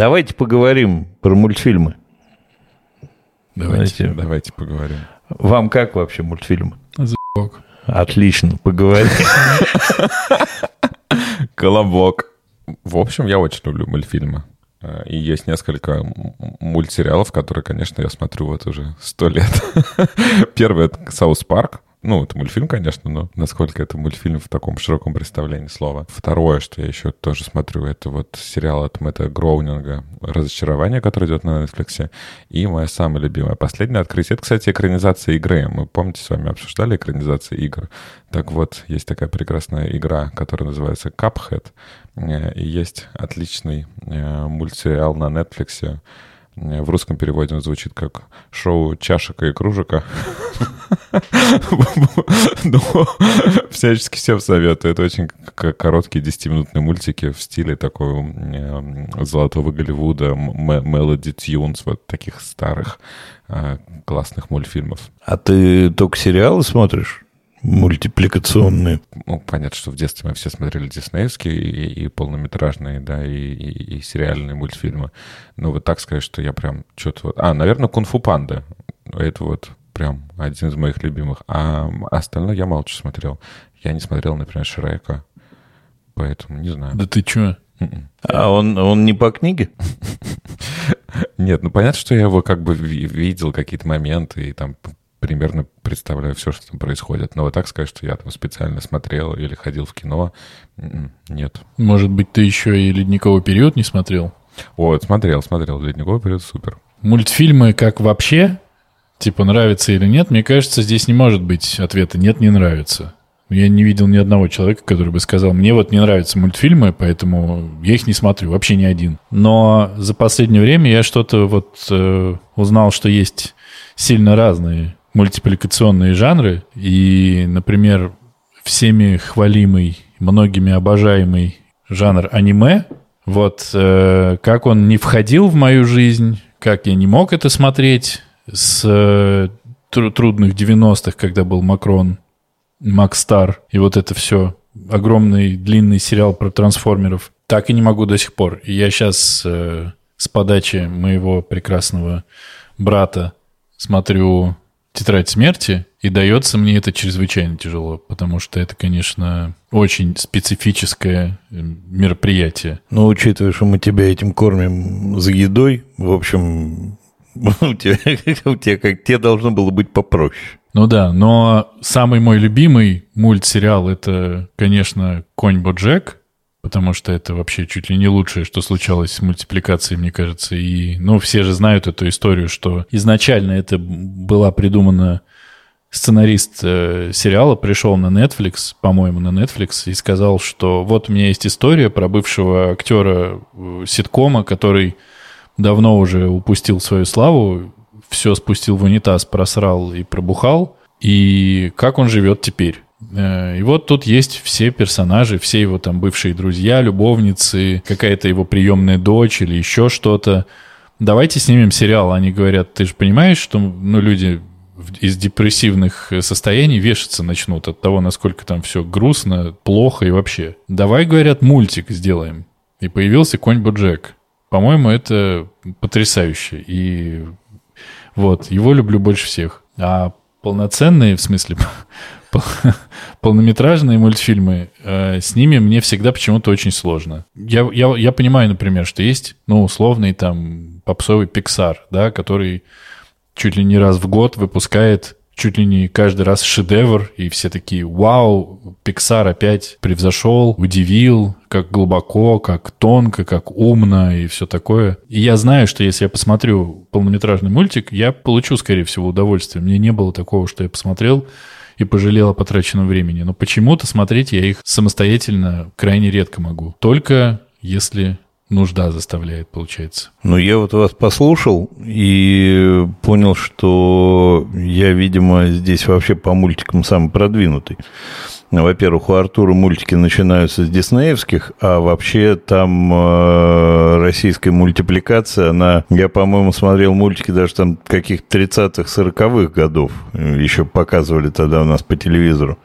Давайте поговорим про мультфильмы. Давайте, Знаете, давайте поговорим. Вам как вообще мультфильмы? Заебок. Отлично, поговорим. Колобок. В общем, я очень люблю мультфильмы. И есть несколько мультсериалов, которые, конечно, я смотрю вот уже сто лет. Первый — это «South Park». Ну, это мультфильм, конечно, но насколько это мультфильм в таком широком представлении слова. Второе, что я еще тоже смотрю, это вот сериал от Мэтта Гроунинга «Разочарование», который идет на Netflix. И моя самая любимая последнее открытие. Это, кстати, экранизация игры. Мы, помните, с вами обсуждали экранизации игр. Так вот, есть такая прекрасная игра, которая называется Cuphead. Э, И есть отличный э, мультсериал на Netflix. В русском переводе он звучит как шоу «Чашек и кружека». Но всячески всем советую. Это очень короткие 10-минутные мультики в стиле такого э, золотого Голливуда, Melody Tunes, вот таких старых э, классных мультфильмов. А ты только сериалы смотришь? Мультипликационные. ну, понятно, что в детстве мы все смотрели диснеевские и, и полнометражные, да, и, и- и сериальные мультфильмы. Но вот так сказать, что я прям что-то вот... А, наверное, «Кунг-фу панда». Это вот прям один из моих любимых. А остальное я мало что смотрел. Я не смотрел, например, «Шрека», поэтому не знаю. Да ты чё? М-м. А он, он не по книге? Нет, ну понятно, что я его как бы ви- видел какие-то моменты и там примерно представляю все, что там происходит. Но вот так сказать, что я там специально смотрел или ходил в кино, м-м, нет. Может быть, ты еще и «Ледниковый период» не смотрел? Вот, смотрел, смотрел. «Ледниковый период» супер. Мультфильмы как вообще, типа нравится или нет, мне кажется, здесь не может быть ответа «нет, не нравится». Я не видел ни одного человека, который бы сказал, мне вот не нравятся мультфильмы, поэтому я их не смотрю, вообще ни один. Но за последнее время я что-то вот э, узнал, что есть сильно разные мультипликационные жанры. И, например, всеми хвалимый, многими обожаемый жанр аниме, вот э, как он не входил в мою жизнь, как я не мог это смотреть с э, тру- трудных 90-х, когда был Макрон, Макстар и вот это все. Огромный длинный сериал про трансформеров. Так и не могу до сих пор. Я сейчас с подачи моего прекрасного брата смотрю «Тетрадь смерти», и дается мне это чрезвычайно тяжело, потому что это, конечно, очень специфическое э, мероприятие. Ну, учитывая, что мы тебя этим кормим за едой, в общем, у тебя, у тебя как тебе должно было быть попроще. Ну да, но самый мой любимый мультсериал это, конечно, Конь Боджек, потому что это вообще чуть ли не лучшее, что случалось с мультипликацией, мне кажется. И, ну, все же знают эту историю, что изначально это была придумана сценарист э, сериала пришел на Netflix, по-моему, на Netflix, и сказал, что вот у меня есть история про бывшего актера э, ситкома, который давно уже упустил свою славу, все спустил в унитаз, просрал и пробухал, и как он живет теперь. Э, И вот тут есть все персонажи, все его там бывшие друзья, любовницы, какая-то его приемная дочь или еще что-то. Давайте снимем сериал. Они говорят, ты же понимаешь, что ну, люди из депрессивных состояний вешаться начнут от того, насколько там все грустно, плохо и вообще. Давай, говорят, мультик сделаем. И появился конь Боджек. По-моему, это потрясающе. И вот, его люблю больше всех. А полноценные, в смысле, полнометражные мультфильмы, э, с ними мне всегда почему-то очень сложно. Я, я, я понимаю, например, что есть, ну, условный там попсовый Pixar, да, который чуть ли не раз в год выпускает чуть ли не каждый раз шедевр, и все такие, вау, Pixar опять превзошел, удивил, как глубоко, как тонко, как умно и все такое. И я знаю, что если я посмотрю полнометражный мультик, я получу, скорее всего, удовольствие. Мне не было такого, что я посмотрел и пожалел о потраченном времени. Но почему-то смотреть я их самостоятельно крайне редко могу. Только если нужда заставляет, получается. Ну, я вот вас послушал и понял, что я, видимо, здесь вообще по мультикам самый продвинутый. Во-первых, у Артура мультики начинаются с диснеевских, а вообще там э, российская мультипликация, она, я, по-моему, смотрел мультики даже там каких-то 30-х, 40-х годов, еще показывали тогда у нас по телевизору.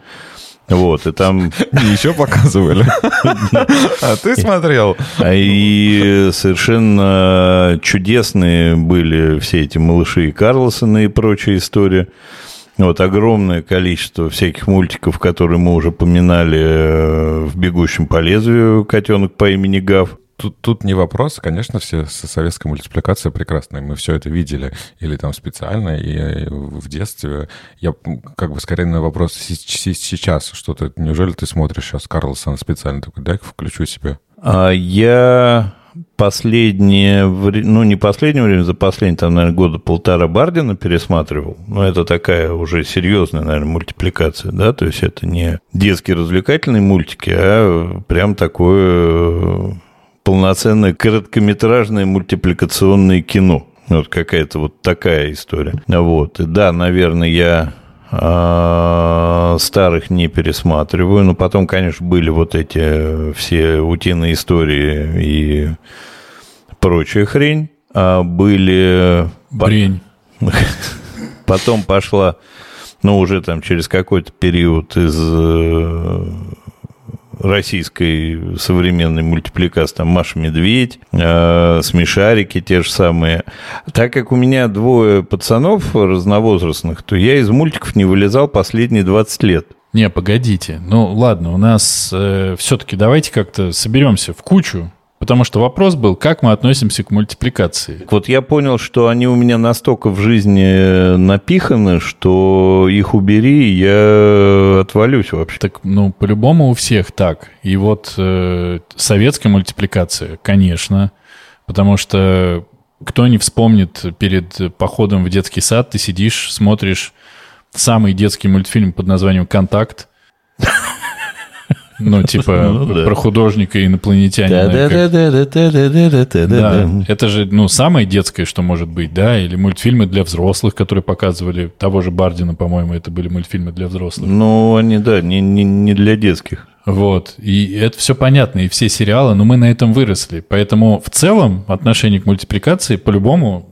Вот, и там... Еще показывали. А ты смотрел. А И совершенно чудесные были все эти малыши и Карлсоны и прочая история. Вот огромное количество всяких мультиков, которые мы уже поминали э, в «Бегущем по лезвию» котенок по имени Гав. Тут, тут не вопрос, конечно, все советская мультипликация прекрасная, мы все это видели, или там специально, и в детстве. Я как бы скорее на вопрос сейчас, что ты, неужели ты смотришь сейчас Карлсона специально, такой, дай включу себе. А я последнее ну, не последнее время, за последние, там, наверное, года полтора Бардина пересматривал. Но это такая уже серьезная, наверное, мультипликация, да, то есть это не детские развлекательные мультики, а прям такое полноценное короткометражное мультипликационное кино. Вот какая-то вот такая история. Вот. И да, наверное, я старых не пересматриваю, но потом, конечно, были вот эти все утиные истории и прочая хрень. А были... Брень. Потом пошла, ну, уже там через какой-то период из э, российской современной мультипликации, там Маша Медведь, э, Смешарики те же самые. Так как у меня двое пацанов разновозрастных, то я из мультиков не вылезал последние 20 лет. Не, погодите. Ну, ладно, у нас э, все-таки давайте как-то соберемся в кучу Потому что вопрос был, как мы относимся к мультипликации. Вот я понял, что они у меня настолько в жизни напиханы, что их убери, я отвалюсь вообще. Так, ну, по-любому у всех так. И вот э, советская мультипликация, конечно, потому что кто не вспомнит перед походом в детский сад, ты сидишь, смотришь самый детский мультфильм под названием «Контакт», ну, типа, ну, да. про художника и инопланетянина. Да, это же, ну, самое детское, что может быть, да, или мультфильмы для взрослых, которые показывали того же Бардина, по-моему, это были мультфильмы для взрослых. Ну, они, да, не, не, не для детских. Вот, и это все понятно, и все сериалы, но мы на этом выросли. Поэтому в целом отношение к мультипликации по-любому,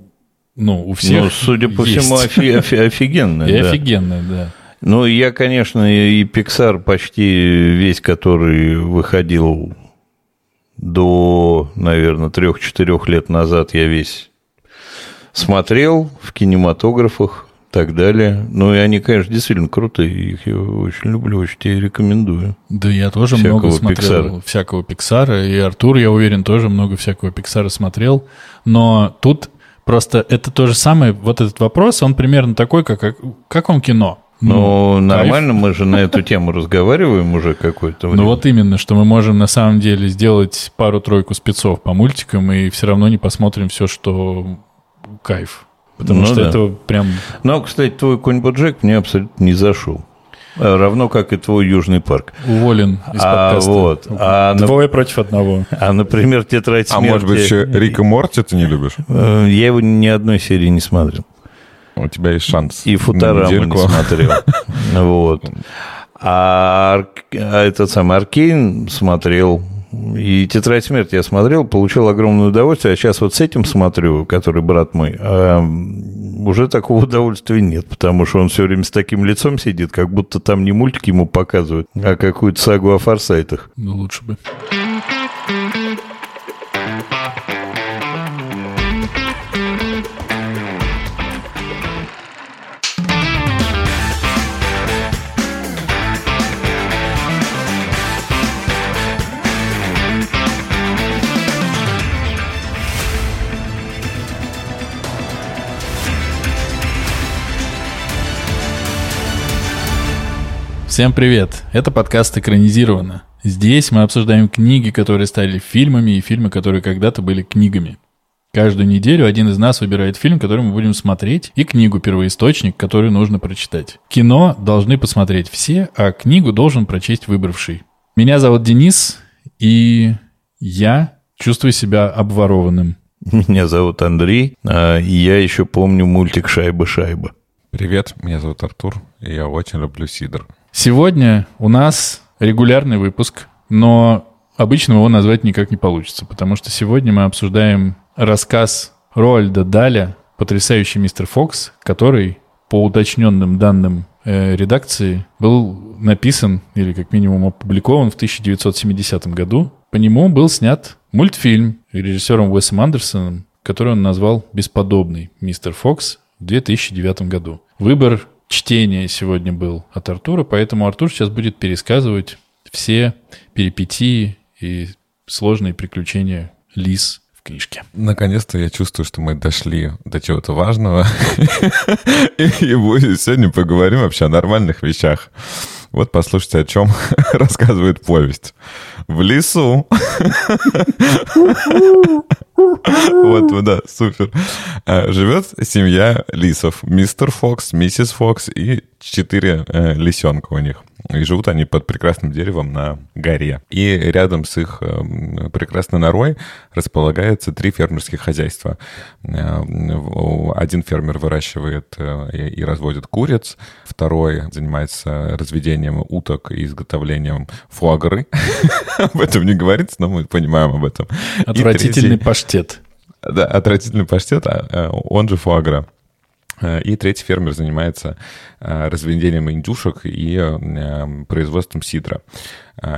ну, у всех Ну, судя по есть. всему, офи- офи- офигенное. И офигенное, да. Ну, я, конечно, и Pixar почти весь, который выходил до, наверное, трех-четырех лет назад, я весь смотрел в кинематографах и так далее. Ну, и они, конечно, действительно крутые. Их я очень люблю, очень тебе рекомендую. Да, я тоже всякого много смотрел Pixar. всякого Пиксара. И Артур, я уверен, тоже много всякого Пиксара смотрел. Но тут просто это то же самое. Вот этот вопрос, он примерно такой, как, как вам кино? Ну, нормально, мы же на эту тему разговариваем уже какое-то время. Ну, вот именно, что мы можем на самом деле сделать пару-тройку спецов по мультикам и все равно не посмотрим все, что кайф. Потому ну, что да. это прям... Ну, кстати, твой конь Боджек мне абсолютно не зашел. А равно как и твой Южный парк. Уволен из а, подкаста. Вот. А, Двое на... против одного. А, например, Тетрадь смерти... А может быть, еще Рика Морти ты не любишь? Э, я его ни одной серии не смотрел. У тебя есть шанс. И Футураму не смотрел. Вот. А, а этот самый Аркейн смотрел. И «Тетрадь смерти» я смотрел, получил огромное удовольствие. А сейчас вот с этим смотрю, который брат мой, а уже такого удовольствия нет, потому что он все время с таким лицом сидит, как будто там не мультик ему показывают, а какую-то сагу о форсайтах. Ну, лучше бы. Всем привет! Это подкаст «Экранизировано». Здесь мы обсуждаем книги, которые стали фильмами, и фильмы, которые когда-то были книгами. Каждую неделю один из нас выбирает фильм, который мы будем смотреть, и книгу «Первоисточник», которую нужно прочитать. Кино должны посмотреть все, а книгу должен прочесть выбравший. Меня зовут Денис, и я чувствую себя обворованным. Меня зовут Андрей, а, и я еще помню мультик «Шайба-шайба». Привет, меня зовут Артур, и я очень люблю Сидор. Сегодня у нас регулярный выпуск, но обычно его назвать никак не получится, потому что сегодня мы обсуждаем рассказ Роальда Даля «Потрясающий мистер Фокс», который по уточненным данным э, редакции, был написан или как минимум опубликован в 1970 году. По нему был снят мультфильм режиссером Уэсом Андерсоном, который он назвал «Бесподобный мистер Фокс» в 2009 году. Выбор чтения сегодня был от Артура, поэтому Артур сейчас будет пересказывать все перипетии и сложные приключения Лис в книжке. Наконец-то я чувствую, что мы дошли до чего-то важного. И сегодня поговорим вообще о нормальных вещах. Вот послушайте, о чем рассказывает повесть. В лесу. Вот, да, супер. А, живет семья лисов. Мистер Фокс, миссис Фокс и четыре э, лисенка у них. И живут они под прекрасным деревом на горе. И рядом с их э, прекрасной норой располагаются три фермерских хозяйства. Э, один фермер выращивает э, и разводит куриц, второй занимается разведением уток и изготовлением фуагры. Об этом не говорится, но мы понимаем об этом. Отвратительный паштет. Да, отвратительный паштет, а, он же фуагра. Э, и третий фермер занимается э, разведением индюшек и э, производством сидра.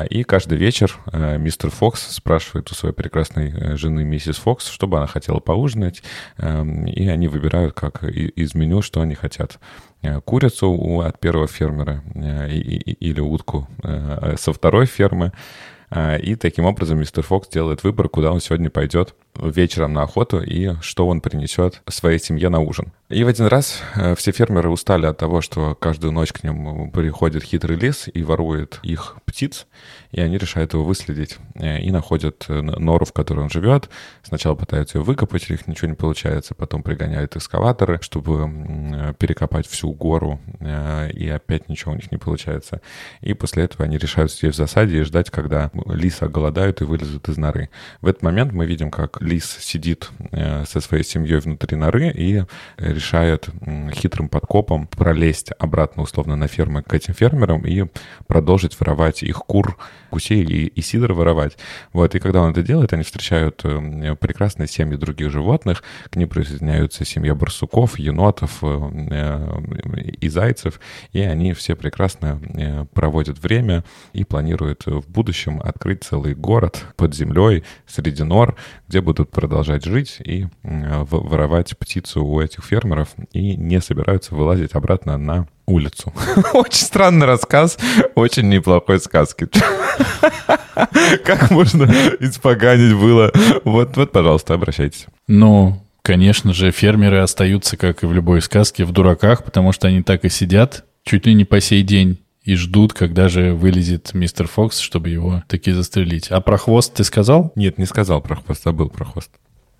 И каждый вечер мистер Фокс спрашивает у своей прекрасной жены миссис Фокс, что бы она хотела поужинать, и они выбирают как из меню, что они хотят. Курицу от первого фермера или утку со второй фермы. И таким образом мистер Фокс делает выбор, куда он сегодня пойдет вечером на охоту и что он принесет своей семье на ужин. И в один раз э, все фермеры устали от того, что каждую ночь к ним приходит хитрый лис и ворует их птиц, и они решают его выследить э, и находят э, нору, в которой он живет. Сначала пытаются ее выкопать, у них ничего не получается, потом пригоняют экскаваторы, чтобы перекопать всю гору, и опять ничего у них не получается. И после этого они решают сидеть в засаде и ждать, когда лиса голодают и вылезут из норы. В этот момент мы видим, как лис сидит со своей семьей внутри норы и решает хитрым подкопом пролезть обратно условно на фермы к этим фермерам и продолжить воровать их кур, гусей и, и сидр воровать. Вот, и когда он это делает, они встречают э, прекрасные семьи других животных, к ним присоединяются семья барсуков, енотов э, и зайцев, и они все прекрасно э, проводят время и планируют в будущем открыть целый город под землей среди нор, где будут продолжать жить и воровать птицу у этих фермеров и не собираются вылазить обратно на улицу. Очень странный рассказ, очень неплохой сказки. Как можно испоганить было? Вот, вот, пожалуйста, обращайтесь. Ну, конечно же, фермеры остаются, как и в любой сказке, в дураках, потому что они так и сидят чуть ли не по сей день и ждут, когда же вылезет мистер Фокс, чтобы его таки застрелить. А про хвост ты сказал? Нет, не сказал про хвост, забыл про хвост.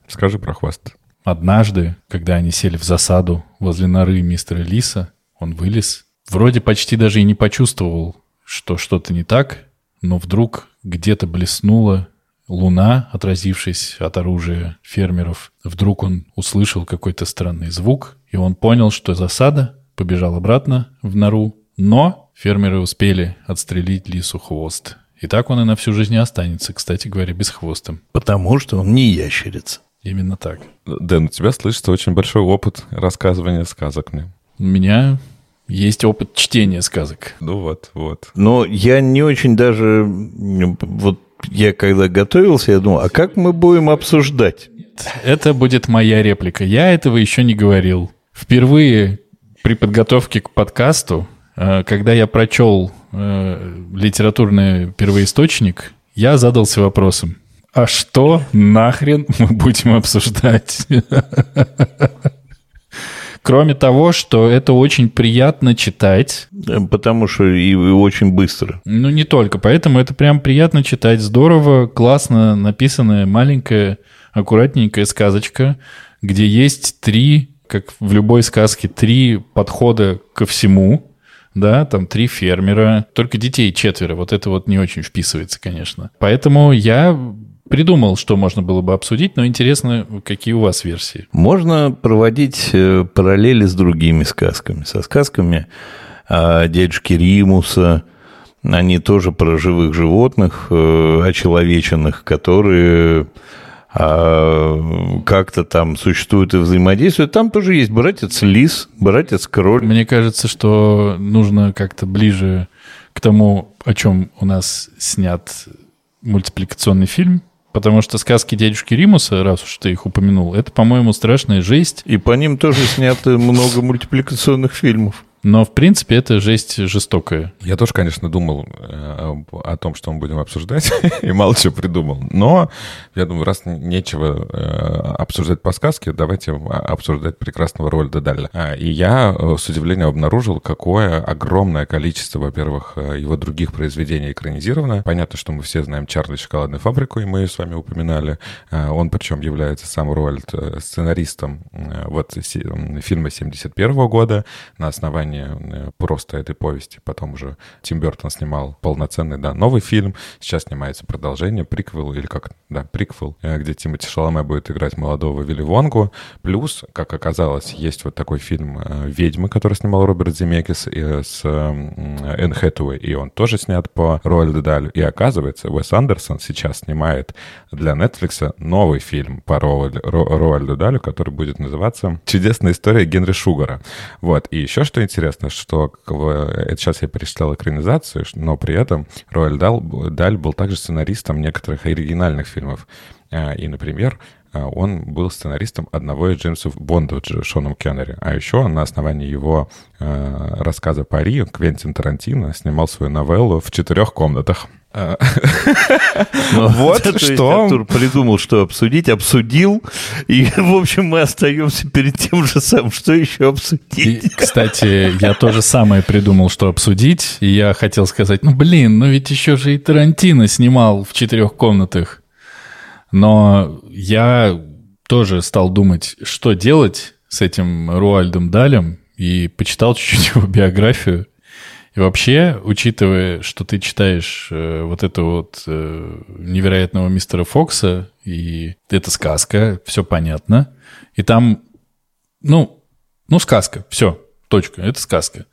Скажи про хвост. Однажды, когда они сели в засаду возле норы мистера Лиса, он вылез. Вроде почти даже и не почувствовал, что что-то не так, но вдруг где-то блеснула луна, отразившись от оружия фермеров. Вдруг он услышал какой-то странный звук, и он понял, что засада, побежал обратно в нору, но фермеры успели отстрелить лису хвост. И так он и на всю жизнь не останется, кстати говоря, без хвоста. Потому что он не ящерица. Именно так. Дэн, у тебя слышится очень большой опыт рассказывания сказок мне. У меня есть опыт чтения сказок. Ну вот, вот. Но я не очень даже... Вот я когда готовился, я думал, а как мы будем обсуждать? Это будет моя реплика. Я этого еще не говорил. Впервые при подготовке к подкасту, когда я прочел э, литературный первоисточник, я задался вопросом, а что нахрен мы будем обсуждать? Кроме того, что это очень приятно читать. Потому что и очень быстро. Ну, не только. Поэтому это прям приятно читать. Здорово, классно написанная маленькая, аккуратненькая сказочка, где есть три, как в любой сказке, три подхода ко всему да, там три фермера, только детей четверо, вот это вот не очень вписывается, конечно. Поэтому я придумал, что можно было бы обсудить, но интересно, какие у вас версии. Можно проводить э, параллели с другими сказками, со сказками о дядюшке Римуса, они тоже про живых животных, э, очеловеченных, которые а как-то там существует и взаимодействие. Там тоже есть братец Лис, братец Кроль. Мне кажется, что нужно как-то ближе к тому, о чем у нас снят мультипликационный фильм, Потому что сказки дядюшки Римуса, раз уж ты их упомянул, это, по-моему, страшная жесть. И по ним тоже снято много мультипликационных фильмов. Но, в принципе, это жесть жестокая. Я тоже, конечно, думал э, о том, что мы будем обсуждать, и мало чего придумал. Но, я думаю, раз нечего э, обсуждать по сказке, давайте обсуждать прекрасного Рольда Далля. А, и я э, с удивлением обнаружил, какое огромное количество, во-первых, его других произведений экранизировано. Понятно, что мы все знаем Чарли шоколадную фабрику, и мы ее с вами упоминали. Он, причем, является сам Рольд сценаристом вот фильма 71 года на основании продолжение э, просто этой повести. Потом уже Тим Бертон снимал полноценный, да, новый фильм. Сейчас снимается продолжение, приквел, или как, да, приквел, э, где Тимоти Шаломе будет играть молодого Вилли Вонгу. Плюс, как оказалось, есть вот такой фильм э, «Ведьмы», который снимал Роберт Земекис с Энн Хэтэуэй, и он тоже снят по Роальду Далю. И оказывается, Уэс Андерсон сейчас снимает для Netflix новый фильм по Роальду Далю, который будет называться «Чудесная история Генри Шугара». Вот. И еще что интересно, интересно, что это сейчас я перечислял экранизацию, но при этом Роэль Даль, Даль был также сценаристом некоторых оригинальных фильмов. А, и, например, а, он был сценаристом одного из Джеймсов Бонда Шоном Кеннери. А еще на основании его э, рассказа «Пари» Квентин Тарантино снимал свою новеллу в четырех комнатах. Ну, вот что... Артур придумал, что обсудить, обсудил, и, в общем, мы остаемся перед тем же самым, что еще обсудить. кстати, я тоже самое придумал, что обсудить, и я хотел сказать, ну, блин, ну ведь еще же и Тарантино снимал в четырех комнатах. Но я тоже стал думать, что делать с этим Руальдом Далем, и почитал чуть-чуть его биографию. И вообще, учитывая, что ты читаешь э, вот это вот э, невероятного мистера Фокса, и это сказка, все понятно. И там, ну, ну, сказка, все, точка, это сказка.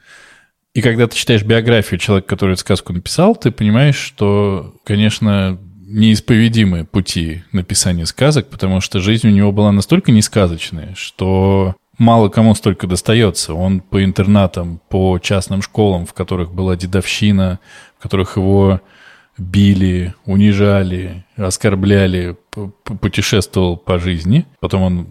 И когда ты читаешь биографию человека, который эту сказку написал, ты понимаешь, что, конечно, неисповедимы пути написания сказок, потому что жизнь у него была настолько несказочная, что мало кому столько достается. Он по интернатам, по частным школам, в которых была дедовщина, в которых его били, унижали, оскорбляли, путешествовал по жизни. Потом он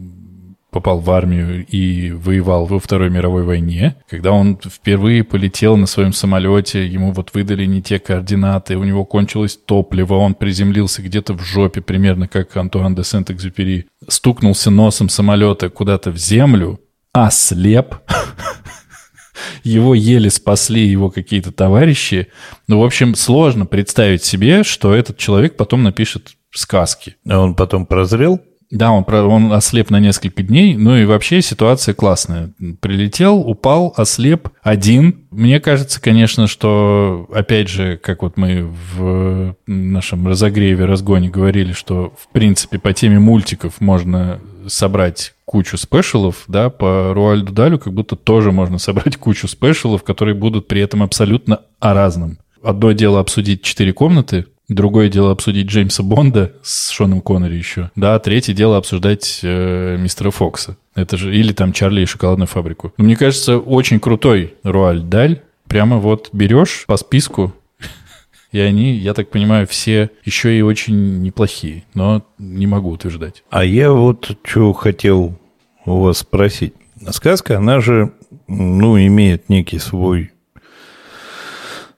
попал в армию и воевал во Второй мировой войне. Когда он впервые полетел на своем самолете, ему вот выдали не те координаты, у него кончилось топливо, он приземлился где-то в жопе, примерно как Антуан де Сент-Экзюпери, стукнулся носом самолета куда-то в землю, ослеп. Его еле спасли его какие-то товарищи. Ну, в общем, сложно представить себе, что этот человек потом напишет сказки. А он потом прозрел? Да, он, он ослеп на несколько дней, ну и вообще ситуация классная. Прилетел, упал, ослеп один. Мне кажется, конечно, что, опять же, как вот мы в нашем разогреве, разгоне говорили, что, в принципе, по теме мультиков можно собрать кучу спешалов, да, по Руальду Далю как будто тоже можно собрать кучу спешалов, которые будут при этом абсолютно о разном. Одно дело обсудить четыре комнаты, Другое дело обсудить Джеймса Бонда с Шоном Коннери еще. Да, третье дело обсуждать э, мистера Фокса. Это же или там Чарли и шоколадную фабрику. Но мне кажется, очень крутой Руаль Даль. Прямо вот берешь по списку, и они, я так понимаю, все еще и очень неплохие, но не могу утверждать. А я вот что хотел у вас спросить. Сказка, она же, ну, имеет некий свой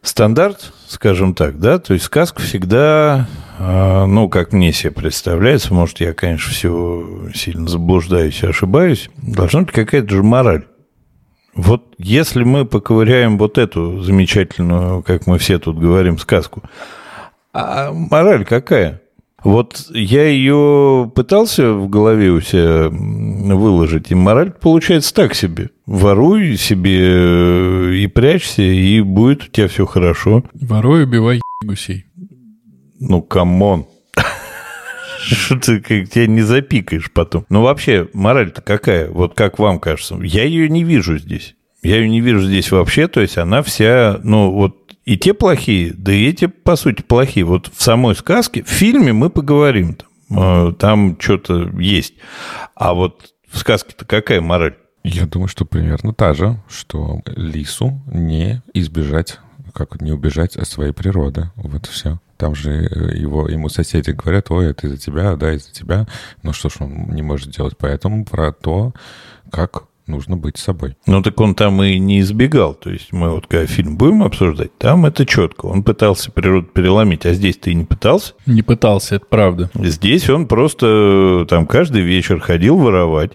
стандарт, скажем так, да, то есть сказка всегда, а, ну, как мне себе представляется, может, я, конечно, все сильно заблуждаюсь и ошибаюсь, должна быть какая-то же мораль. Вот если мы поковыряем вот эту замечательную, как мы все тут говорим, сказку, а мораль какая? Вот я ее пытался в голове у себя выложить, и мораль получается так себе. Воруй себе э, и прячься, и будет у тебя все хорошо. Воруй, убивай гусей. Ну, come on. Что ты как тебя не запикаешь потом. Ну, вообще, мораль-то какая? Вот как вам кажется? Я ее не вижу здесь. Я ее не вижу здесь вообще, то есть она вся, ну, вот и те плохие, да и эти, по сути, плохие. Вот в самой сказке, в фильме мы поговорим. Э, там что-то есть. А вот в сказке-то какая мораль? Я думаю, что примерно та же, что лису не избежать, как не убежать от своей природы. Вот все. Там же э, его, ему соседи говорят, ой, это из-за тебя, да, из-за тебя. Ну что ж он не может делать? Поэтому про то, как нужно быть собой. Ну так он там и не избегал. То есть мы вот когда фильм будем обсуждать, там это четко. Он пытался природу переломить, а здесь ты и не пытался. Не пытался, это правда. Здесь он просто там каждый вечер ходил воровать.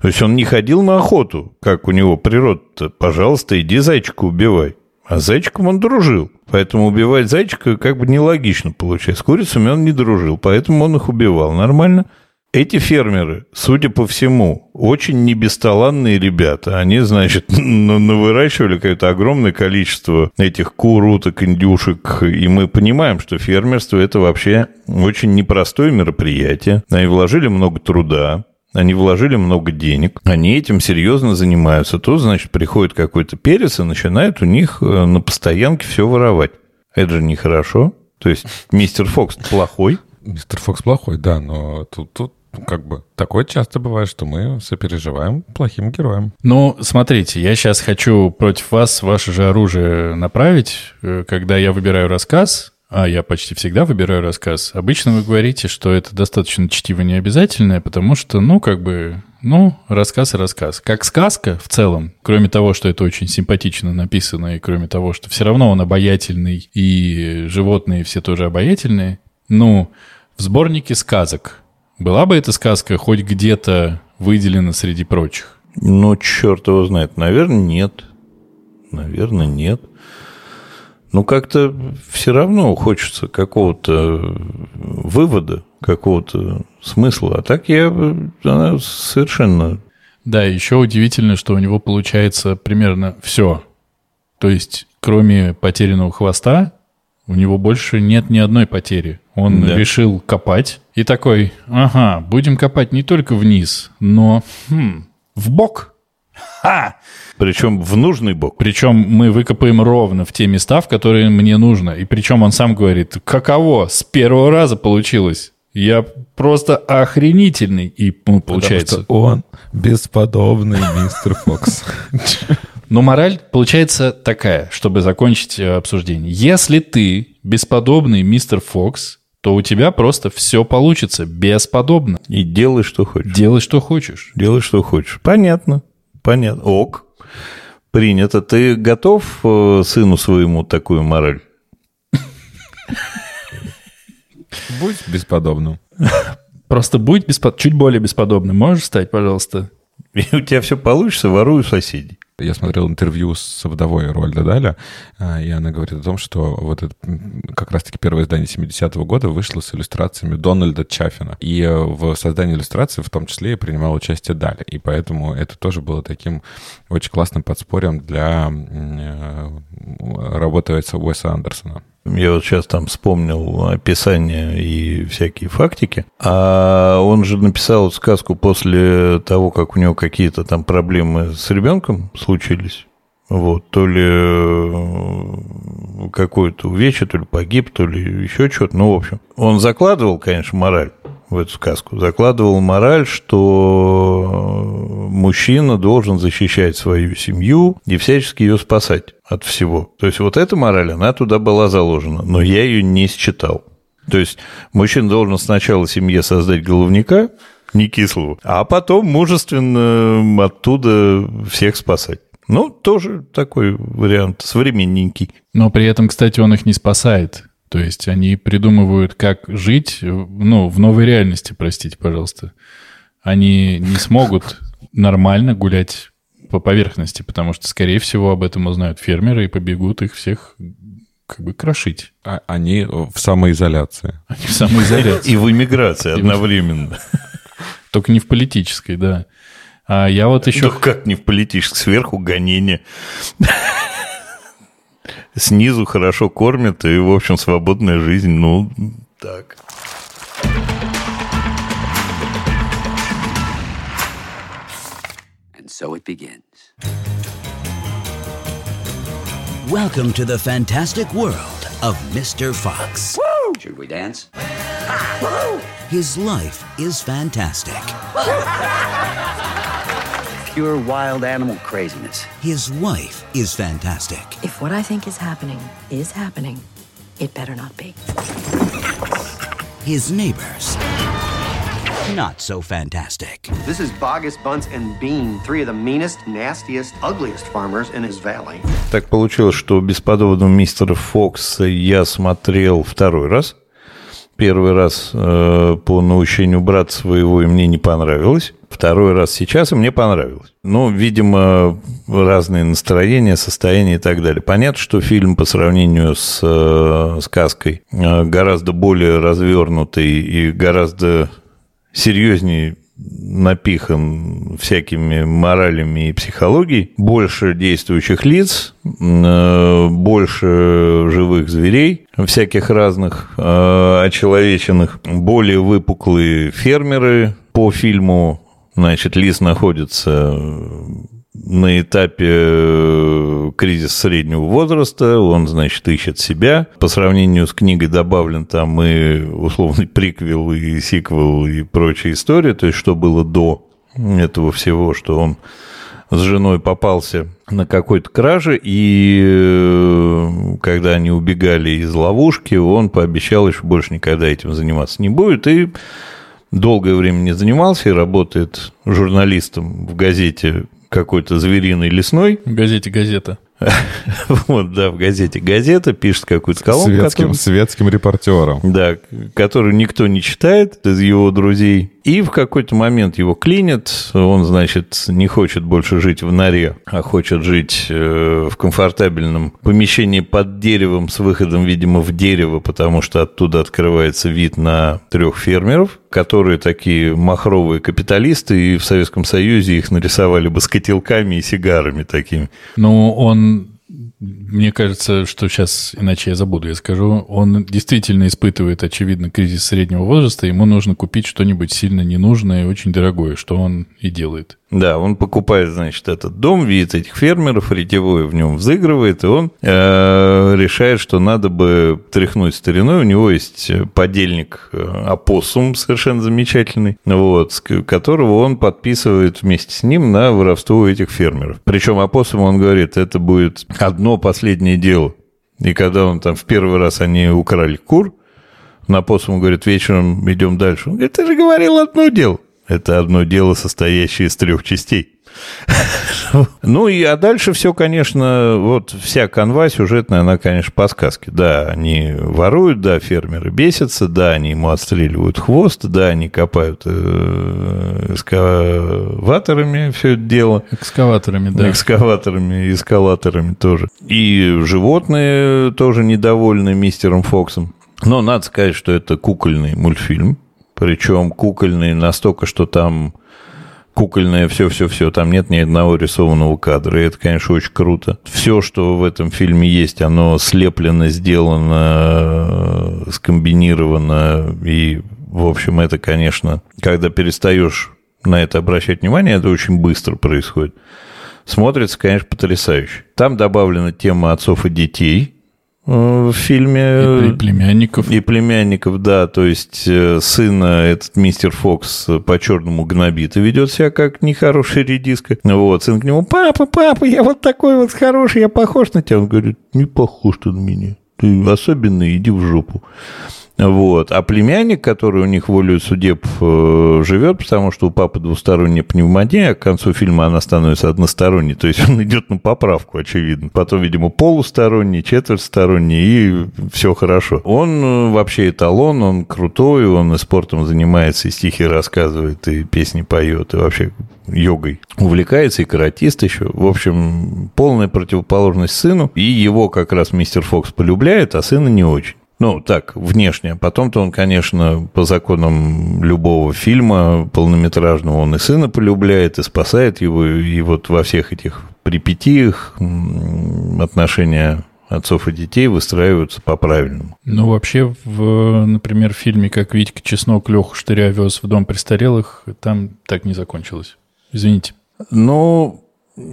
То есть он не ходил на охоту, как у него природа Пожалуйста, иди зайчика убивай. А с зайчиком он дружил. Поэтому убивать зайчика как бы нелогично получается. С курицами он не дружил, поэтому он их убивал. Нормально. Эти фермеры, судя по всему, очень небесталанные ребята. Они, значит, навыращивали какое-то огромное количество этих кур, уток, индюшек. И мы понимаем, что фермерство – это вообще очень непростое мероприятие. Они вложили много труда, они вложили много денег, они этим серьезно занимаются. То, значит, приходит какой-то перец и начинает у них э, на постоянке все воровать. Это же нехорошо. То есть мистер Фокс плохой. Мистер Фокс плохой, да, но тут, тут как бы такое часто бывает, что мы сопереживаем плохим героям. Ну, смотрите, я сейчас хочу против вас ваше же оружие направить. Э, когда я выбираю рассказ, а я почти всегда выбираю рассказ, обычно вы говорите, что это достаточно чтиво необязательное, потому что, ну, как бы, ну, рассказ и рассказ. Как сказка в целом, кроме того, что это очень симпатично написано, и кроме того, что все равно он обаятельный, и животные все тоже обаятельные, ну, в сборнике сказок была бы эта сказка хоть где-то выделена среди прочих? Ну, черт его знает. Наверное, нет. Наверное, нет. Ну, как-то все равно хочется какого-то вывода, какого-то смысла. А так я она совершенно... Да, еще удивительно, что у него получается примерно все. То есть, кроме потерянного хвоста, у него больше нет ни одной потери. Он да. решил копать и такой, ага, будем копать не только вниз, но хм, в бок. Ха! Причем в нужный бок. Причем мы выкопаем ровно в те места, в которые мне нужно. И причем он сам говорит, каково, с первого раза получилось. Я просто охренительный. И ну, получается... Потому что он бесподобный мистер Фокс. Но мораль получается такая, чтобы закончить э, обсуждение. Если ты бесподобный мистер Фокс, то у тебя просто все получится бесподобно. И делай, что хочешь. Делай, что хочешь. Делай, что хочешь. Понятно. Понятно. Ок. Принято. Ты готов э, сыну своему такую мораль? Будь бесподобным. Просто будь беспод... чуть более бесподобным. Можешь стать, пожалуйста? И у тебя все получится, ворую соседей. Я смотрел интервью с вдовой Рольда Даля, а, и она говорит о том, что вот это как раз-таки первое издание 70-го года вышло с иллюстрациями Дональда Чаффина. И э, в создании иллюстраций в том числе принимал участие Даля. И поэтому это тоже было таким очень классным подспорьем для э, работы Уэса Андерсона. Я вот сейчас там вспомнил описание и всякие фактики. А он же написал сказку после того, как у него какие-то там проблемы с ребенком случились. Вот, то ли э, какое-то увечье, то ли погиб, то ли еще что-то. Ну, в общем, он закладывал, конечно, мораль в эту сказку. Закладывал мораль, что мужчина должен защищать свою семью и всячески ее спасать от всего. То есть вот эта мораль, она туда была заложена, но я ее не считал. То есть мужчина должен сначала семье создать головника, не кислого, а потом мужественно оттуда всех спасать. Ну, тоже такой вариант, современненький. Но при этом, кстати, он их не спасает. То есть они придумывают, как жить, ну, в новой реальности, простите, пожалуйста. Они не смогут нормально гулять по поверхности, потому что, скорее всего, об этом узнают фермеры и побегут их всех как бы крошить. А они в самоизоляции. Они в самоизоляции. И в эмиграции одновременно. Только не в политической, да. А я вот еще... Ну, как не в политической, сверху гонение. Снизу хорошо кормят, и, в общем, свободная жизнь, ну, так. And so it begins. Welcome to the fantastic world of Mr. Fox. Woo! Should we dance? His life is fantastic. Pure wild animal craziness. His wife is fantastic. If what I think is happening is happening, it better not be. His neighbors, not so fantastic. This is Bogus, Bunce, and Bean, three of the meanest, nastiest, ugliest farmers in his valley. Так получилось, что «Бесподобного мистера Фокса» я смотрел второй раз. Первый раз э, по научению брата своего, и мне не понравилось. Второй раз сейчас, и мне понравилось. Ну, видимо, разные настроения, состояния и так далее. Понятно, что фильм по сравнению с э, сказкой э, гораздо более развернутый и гораздо серьезнее напихан всякими моралями и психологией, больше действующих лиц, э, больше живых зверей, всяких разных э, очеловеченных, более выпуклые фермеры по фильму. Значит, Лис находится на этапе э, кризиса среднего возраста, он, значит, ищет себя. По сравнению с книгой добавлен там и условный приквел, и сиквел, и прочая история, то есть что было до этого всего, что он с женой попался на какой-то краже, и э, когда они убегали из ловушки, он пообещал еще больше никогда этим заниматься не будет, и долгое время не занимался и работает журналистом в газете какой-то звериный лесной. В газете «Газета». Вот, да, в газете «Газета» пишет какую-то колонку. Светским, которую- светским репортером. Да, которую никто не читает из его друзей. И в какой-то момент его клинит. Он, значит, не хочет больше жить в норе, а хочет жить э, в комфортабельном помещении под деревом с выходом, видимо, в дерево, потому что оттуда открывается вид на трех фермеров, которые такие махровые капиталисты, и в Советском Союзе их нарисовали бы с котелками и сигарами такими. Ну, он, мне кажется, что сейчас, иначе я забуду, я скажу, он действительно испытывает, очевидно, кризис среднего возраста, ему нужно купить что-нибудь сильно ненужное и очень дорогое, что он и делает. Да, он покупает, значит, этот дом, видит этих фермеров, ретевой в нем взыгрывает, и он э, решает, что надо бы тряхнуть стариной. У него есть подельник э, опоссум совершенно замечательный, вот, которого он подписывает вместе с ним на воровство этих фермеров. Причем опоссум, он говорит, это будет одно последнее дело. И когда он там в первый раз они украли кур, на опоссум говорит, вечером идем дальше. Он говорит, ты же говорил одно дело. Это одно дело, состоящее из трех частей. Ну и а дальше все, конечно, вот вся канва сюжетная, она, конечно, по сказке. Да, они воруют, да, фермеры бесятся, да, они ему отстреливают хвост, да, они копают э, эскаваторами все это дело. Экскаваторами, да. Экскаваторами, эскалаторами тоже. И животные тоже недовольны мистером Фоксом. Но надо сказать, что это кукольный мультфильм. Причем кукольный настолько, что там кукольное все-все-все, там нет ни одного рисованного кадра, и это, конечно, очень круто. Все, что в этом фильме есть, оно слеплено, сделано, скомбинировано, и, в общем, это, конечно, когда перестаешь на это обращать внимание, это очень быстро происходит. Смотрится, конечно, потрясающе. Там добавлена тема отцов и детей в фильме. И племянников. И племянников, да, то есть э, сына этот мистер Фокс по-черному гнобит и ведет себя как нехороший редиска. Вот, сын к нему, папа, папа, я вот такой вот хороший, я похож на тебя. Он говорит, не похож ты на меня. Ты особенный, иди в жопу. Вот. А племянник, который у них волею судеб э, живет, потому что у папы двусторонняя пневмония, а к концу фильма она становится односторонней, то есть он идет на поправку, очевидно. Потом, видимо, полусторонний, четвертьсторонний, и все хорошо. Он э, вообще эталон, он крутой, он и спортом занимается, и стихи рассказывает, и песни поет, и вообще йогой увлекается, и каратист еще. В общем, полная противоположность сыну, и его как раз мистер Фокс полюбляет, а сына не очень. Ну, так, внешне. Потом-то он, конечно, по законам любого фильма полнометражного, он и сына полюбляет, и спасает его, и вот во всех этих припятиях отношения отцов и детей выстраиваются по-правильному. Ну, вообще, в, например, в фильме «Как Витька Чеснок Леху Штыря вез в дом престарелых», там так не закончилось. Извините. Ну,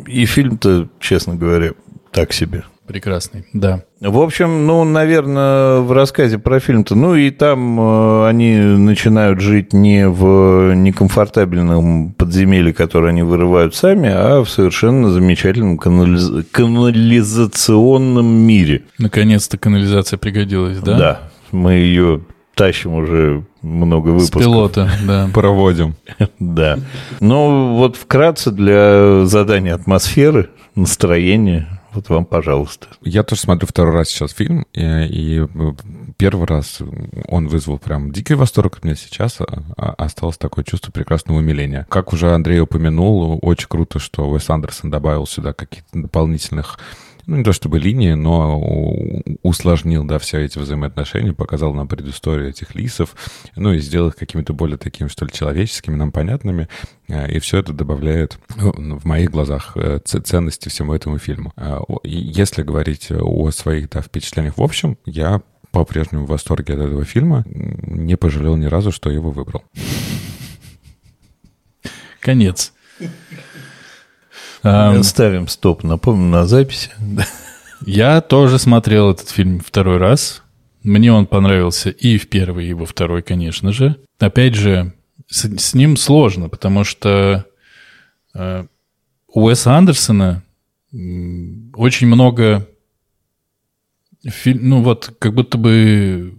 и фильм-то, честно говоря, так себе. Прекрасный, да. В общем, ну, наверное, в рассказе про фильм-то, ну, и там э, они начинают жить не в некомфортабельном подземелье, которое они вырывают сами, а в совершенно замечательном канализ- канализационном мире. Наконец-то канализация пригодилась, да? Да, мы ее тащим уже много С выпусков. пилота, да. Проводим. Да. Ну, вот вкратце для задания атмосферы, настроения, вот вам, пожалуйста. Я тоже смотрю второй раз сейчас фильм, и, и первый раз он вызвал прям дикий восторг у меня сейчас, а, а осталось такое чувство прекрасного умиления. Как уже Андрей упомянул, очень круто, что Уэс Андерсон добавил сюда каких-то дополнительных ну, не то чтобы линии, но усложнил, да, все эти взаимоотношения, показал нам предысторию этих лисов, ну, и сделал их какими-то более такими, что ли, человеческими, нам понятными, Э, и все это добавляет ну, в моих глазах э, ценности всему этому фильму. А, Если говорить о своих, да, впечатлениях в общем, я по-прежнему в восторге от этого фильма, не пожалел ни разу, что его выбрал. Конец. Ам, Ставим стоп, напомню, на записи. Я тоже смотрел этот фильм второй раз. Мне он понравился и в первый, и во второй, конечно же. Опять же, с, с ним сложно, потому что э, у Уэса Андерсона очень много фильм, ну вот, как будто бы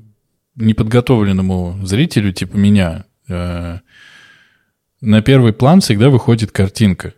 неподготовленному зрителю, типа меня, э, на первый план всегда выходит картинка.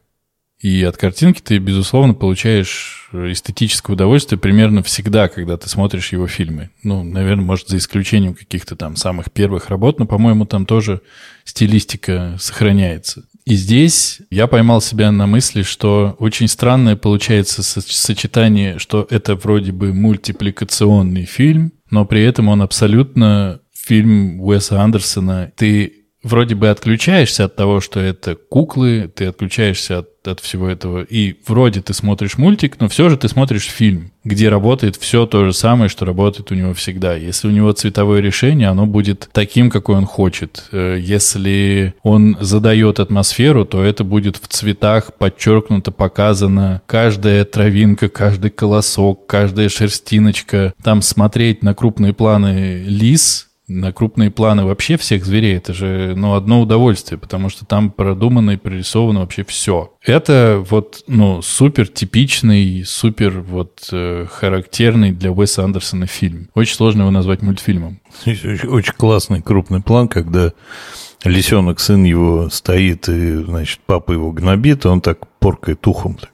И от картинки ты, безусловно, получаешь эстетическое удовольствие примерно всегда, когда ты смотришь его фильмы. Ну, наверное, может, за исключением каких-то там самых первых работ, но, по-моему, там тоже стилистика сохраняется. И здесь я поймал себя на мысли, что очень странное получается со- сочетание, что это вроде бы мультипликационный фильм, но при этом он абсолютно фильм Уэса Андерсона. Ты вроде бы отключаешься от того, что это куклы, ты отключаешься от, от всего этого, и вроде ты смотришь мультик, но все же ты смотришь фильм, где работает все то же самое, что работает у него всегда. Если у него цветовое решение, оно будет таким, какой он хочет. Э, Если он задает атмосферу, то это будет в цветах подчеркнуто, показано. Каждая травинка, каждый колосок, каждая шерстиночка. Там смотреть на крупные планы лис, на крупные планы вообще всех зверей, это же, ну, одно удовольствие, потому что там продумано и прорисовано вообще все. Это вот, ну, супер типичный, супер вот э, характерный для Уэса Андерсона фильм. Очень сложно его назвать мультфильмом. Очень, очень классный крупный план, когда лисенок, сын его стоит, и, значит, папа его гнобит, и он так поркает ухом. так.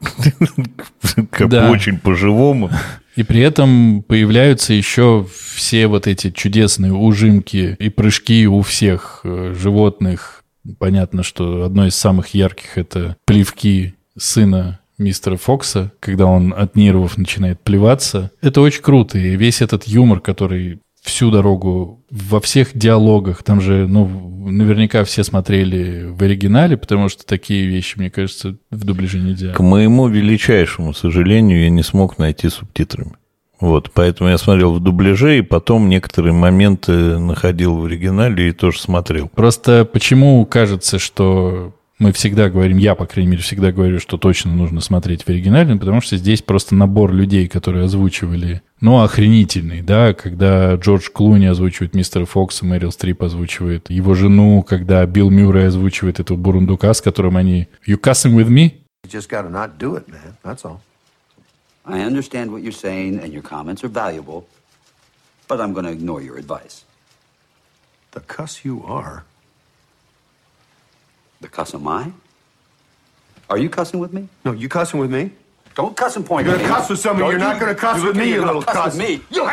Как Да. очень по-живому. И при этом появляются еще все вот эти чудесные ужимки и прыжки у всех э, животных. Понятно, что одно из самых ярких это плевки сына мистера Фокса, когда он от нервов начинает плеваться. Это очень круто. И весь этот юмор, который всю дорогу во всех диалогах, там же, ну, наверняка все смотрели в оригинале, потому что такие вещи, мне кажется, в дубляже нельзя. К моему величайшему сожалению, я не смог найти субтитрами. Вот, поэтому я смотрел в дубляже, и потом некоторые моменты находил в оригинале и тоже смотрел. Просто почему кажется, что мы всегда говорим, я, по крайней мере, всегда говорю, что точно нужно смотреть в оригинале, потому что здесь просто набор людей, которые озвучивали, ну, охренительный, да, когда Джордж Клуни озвучивает мистера Фокса, Мэрил Стрип озвучивает его жену, когда Билл Мюррей озвучивает этого бурундука, с которым они «You cussing with me?» You just gotta not do it, man. That's all. I understand what you're saying, and your comments are valuable, but I'm to ignore your advice. The cuss you are. The cuss am I? Are you cussing with me? No, you cussing with me? Don't cuss and point You're gonna cuss with somebody, you're not gonna cuss with me, you little cuss. with me. You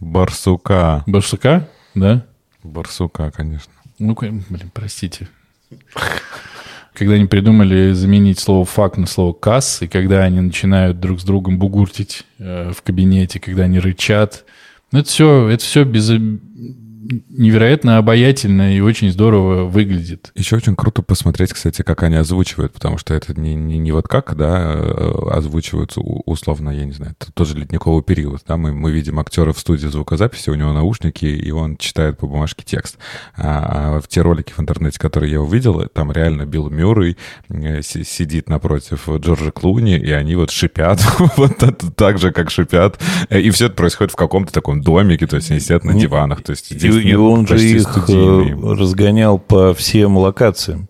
Барсука. Барсука, да? Барсука, конечно. Ну, блин, простите. Когда они придумали заменить слово «фак» на слово «касс», и когда они начинают друг с другом бугуртить э, в кабинете, когда они рычат, ну, это все, это все без, невероятно обаятельно и очень здорово выглядит. Еще очень круто посмотреть, кстати, как они озвучивают, потому что это не, не, не вот как, да, э, озвучиваются условно, я не знаю, т- тоже ледниковый период, да, мы, мы видим актера в студии звукозаписи, у него наушники, и он читает по бумажке текст. А, а в те ролики в интернете, которые я увидел, там реально Билл Мюррей э, си- сидит напротив Джорджа Клуни, и они вот шипят, вот это так же, как шипят, Э, и все это происходит в каком-то таком домике, то есть они сидят на диванах, то есть здесь и нет он же их студийный. э, разгонял по всем локациям.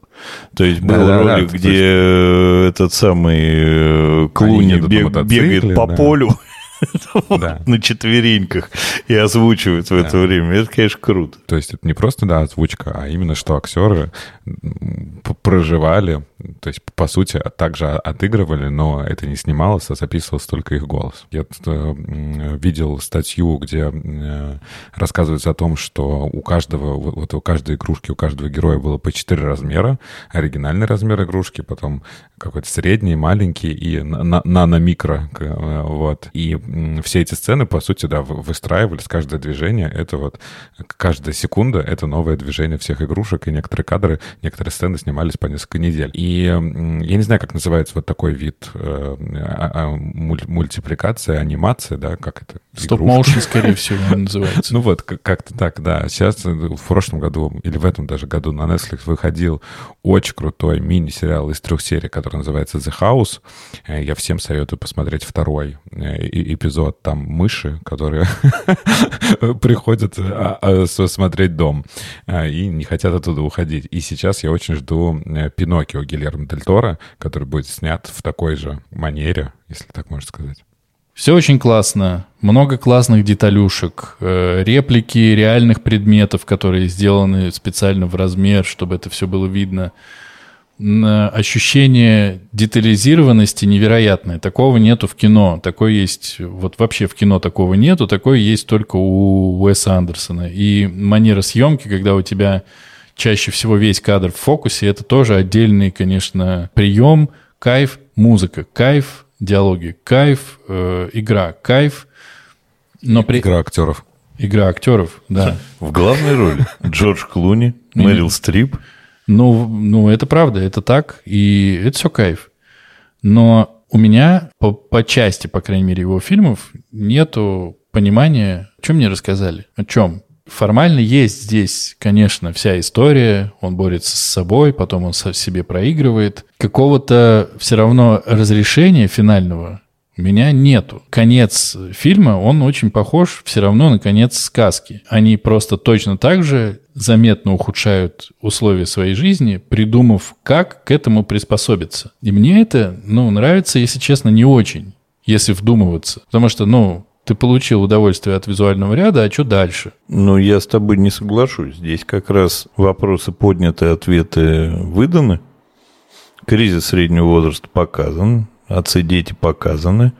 То есть был Да-да-да, ролик, то где э, этот самый э, Клуни бег- бегает по да. полю Да. на четвереньках и озвучивает в это время. Это, конечно, круто. То есть это не просто, да, озвучка, а именно что актеры проживали, то есть, по сути, также отыгрывали, но это не снималось, а записывался только их голос. Я э, видел статью, где э, рассказывается о том, что у каждого, вот у каждой игрушки, у каждого героя было по четыре размера. Оригинальный размер игрушки, потом какой-то средний, маленький и на- на- нано-микро. э, Вот. И все эти сцены, по сути, да, вы- выстраивались, каждое движение, это вот каждая секунда — это новое движение всех игрушек, и некоторые кадры, некоторые сцены снимались по несколько недель. И я не знаю, как называется вот такой вид э, а- а, муль- мультипликация, анимация, да, как это? Стоп-моушен, скорее всего, называется. Ну вот, как- как-то так, да. Сейчас, э, в прошлом году, или в этом даже году на Netflix выходил очень крутой мини-сериал из трех серий, который называется The House. Э, Я всем советую посмотреть второй эпизод. Там мыши, которые приходят а, смотреть дом и не хотят оттуда уходить. И сейчас я очень жду Пиноккио Гильермо Дель Торо, который будет снят в такой же манере, если так можно сказать. Все очень классно. Много классных деталюшек. э, Реплики реальных предметов, которые сделаны специально в размер, чтобы это все было видно. Н- Ощущение детализированности невероятное. Такого нету в кино. Такое есть... Вот вообще в кино такого нету. Такое есть только у Уэса Андерсона. И манера съемки, когда у тебя чаще всего весь кадр в фокусе, это тоже отдельный, конечно, прием. Кайф, музыка, кайф, диалоги, кайф, э, игра, кайф. Но при... Игра актеров. Игра актеров, да. В главной роли Джордж Клуни, Мэрил Стрип. Ну, ну, это правда, это так, и это все кайф. Но у меня по, по части, по крайней мере, его фильмов нету понимания, о чем мне рассказали, о чем. Формально есть здесь, конечно, вся история, он борется с собой, потом он со- себе проигрывает. Какого-то все равно разрешения финального у меня нету. Конец фильма, он очень похож все равно на конец сказки. Они просто точно так же заметно ухудшают условия своей жизни, придумав, как к этому приспособиться. И мне это, ну, нравится, если честно, не очень, если вдумываться. Потому что, ну, ты получил удовольствие от визуального ряда, а что дальше? Ну, я с тобой не соглашусь. Здесь как раз вопросы подняты, ответы выданы. Кризис среднего возраста показан. Отцы-дети показаны.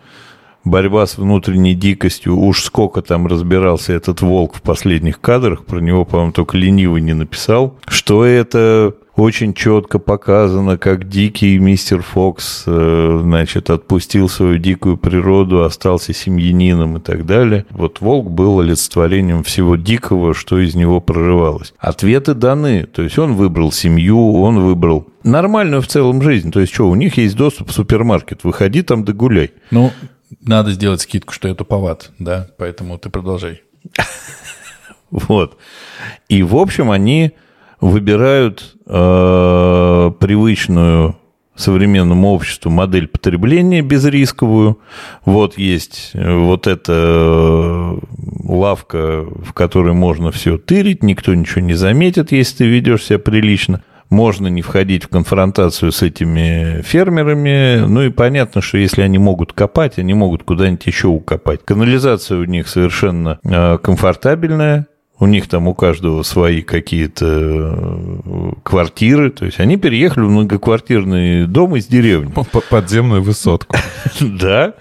Борьба с внутренней дикостью. Уж сколько там разбирался этот волк в последних кадрах. Про него, по-моему, только ленивый не написал. Что это очень четко показано, как дикий мистер Фокс, э, значит, отпустил свою дикую природу, остался семьянином и так далее. Вот волк был олицетворением всего дикого, что из него прорывалось. Ответы даны. То есть он выбрал семью, он выбрал нормальную в целом жизнь. То есть что, у них есть доступ в супермаркет. Выходи там да гуляй. Ну, надо сделать скидку, что я туповат, да, поэтому ты продолжай. Вот. И, в общем, они выбирают э, привычную современному обществу модель потребления безрисковую. Вот есть э, вот эта э, лавка, в которой можно все тырить, никто ничего не заметит, если ты ведешь себя прилично. Можно не входить в конфронтацию с этими фермерами. Ну и понятно, что если они могут копать, они могут куда-нибудь еще укопать. Канализация у них совершенно э, комфортабельная. У них там у каждого свои какие-то э, квартиры. То есть они переехали в многоквартирный дом из деревни. Подземную высотку. Да.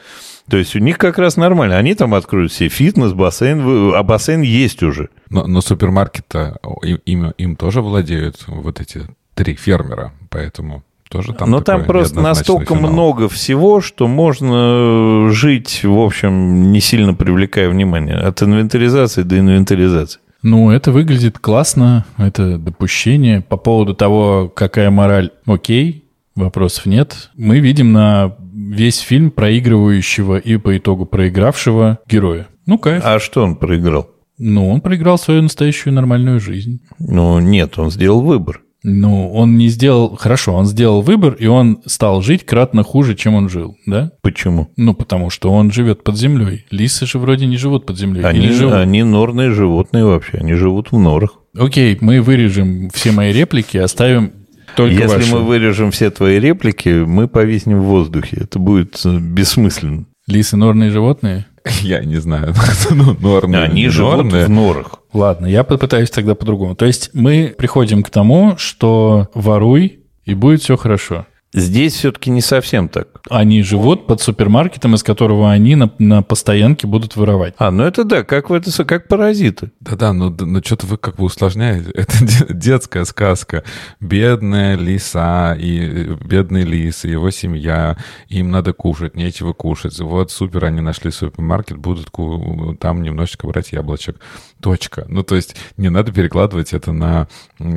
То есть у них как раз нормально. Они там откроют себе фитнес, бассейн, а бассейн есть уже. Но, но супермаркет-то им, им, тоже владеют вот эти три фермера, поэтому тоже там Но там просто настолько финал. много всего, что можно жить, в общем, не сильно привлекая внимание. От инвентаризации до инвентаризации. Ну, это выглядит классно, это допущение. По поводу того, какая мораль, окей, вопросов нет. Мы видим на весь фильм проигрывающего и по итогу проигравшего героя. Ну, кайф. А что он проиграл? Ну, он проиграл свою настоящую нормальную жизнь. Ну, нет, он сделал выбор. Ну, он не сделал... Хорошо, он сделал выбор, и он стал жить кратно хуже, чем он жил, да? Почему? Ну, потому что он живет под землей. Лисы же вроде не живут под землей. Они, Или живут? они норные животные вообще, они живут в норах. Окей, мы вырежем все мои реплики, оставим только Если ваши. мы вырежем все твои реплики, мы повиснем в воздухе. Это будет э, бессмысленно. Лисы норные животные? Я не знаю. ну, норные, Они не живут в норах. Ладно, я попытаюсь тогда по-другому. То есть мы приходим к тому, что воруй, и будет все хорошо. Здесь все-таки не совсем так. Они живут под супермаркетом, из которого они на, на постоянке будут воровать. А, ну это да, как, в это, как паразиты. Да-да, но, но что-то вы как бы усложняете. Это де- детская сказка. Бедная лиса и бедный лис, и его семья, им надо кушать, нечего кушать. Вот супер, они нашли супермаркет, будут ку- там немножечко брать яблочек. Точка. Ну, то есть не надо перекладывать это на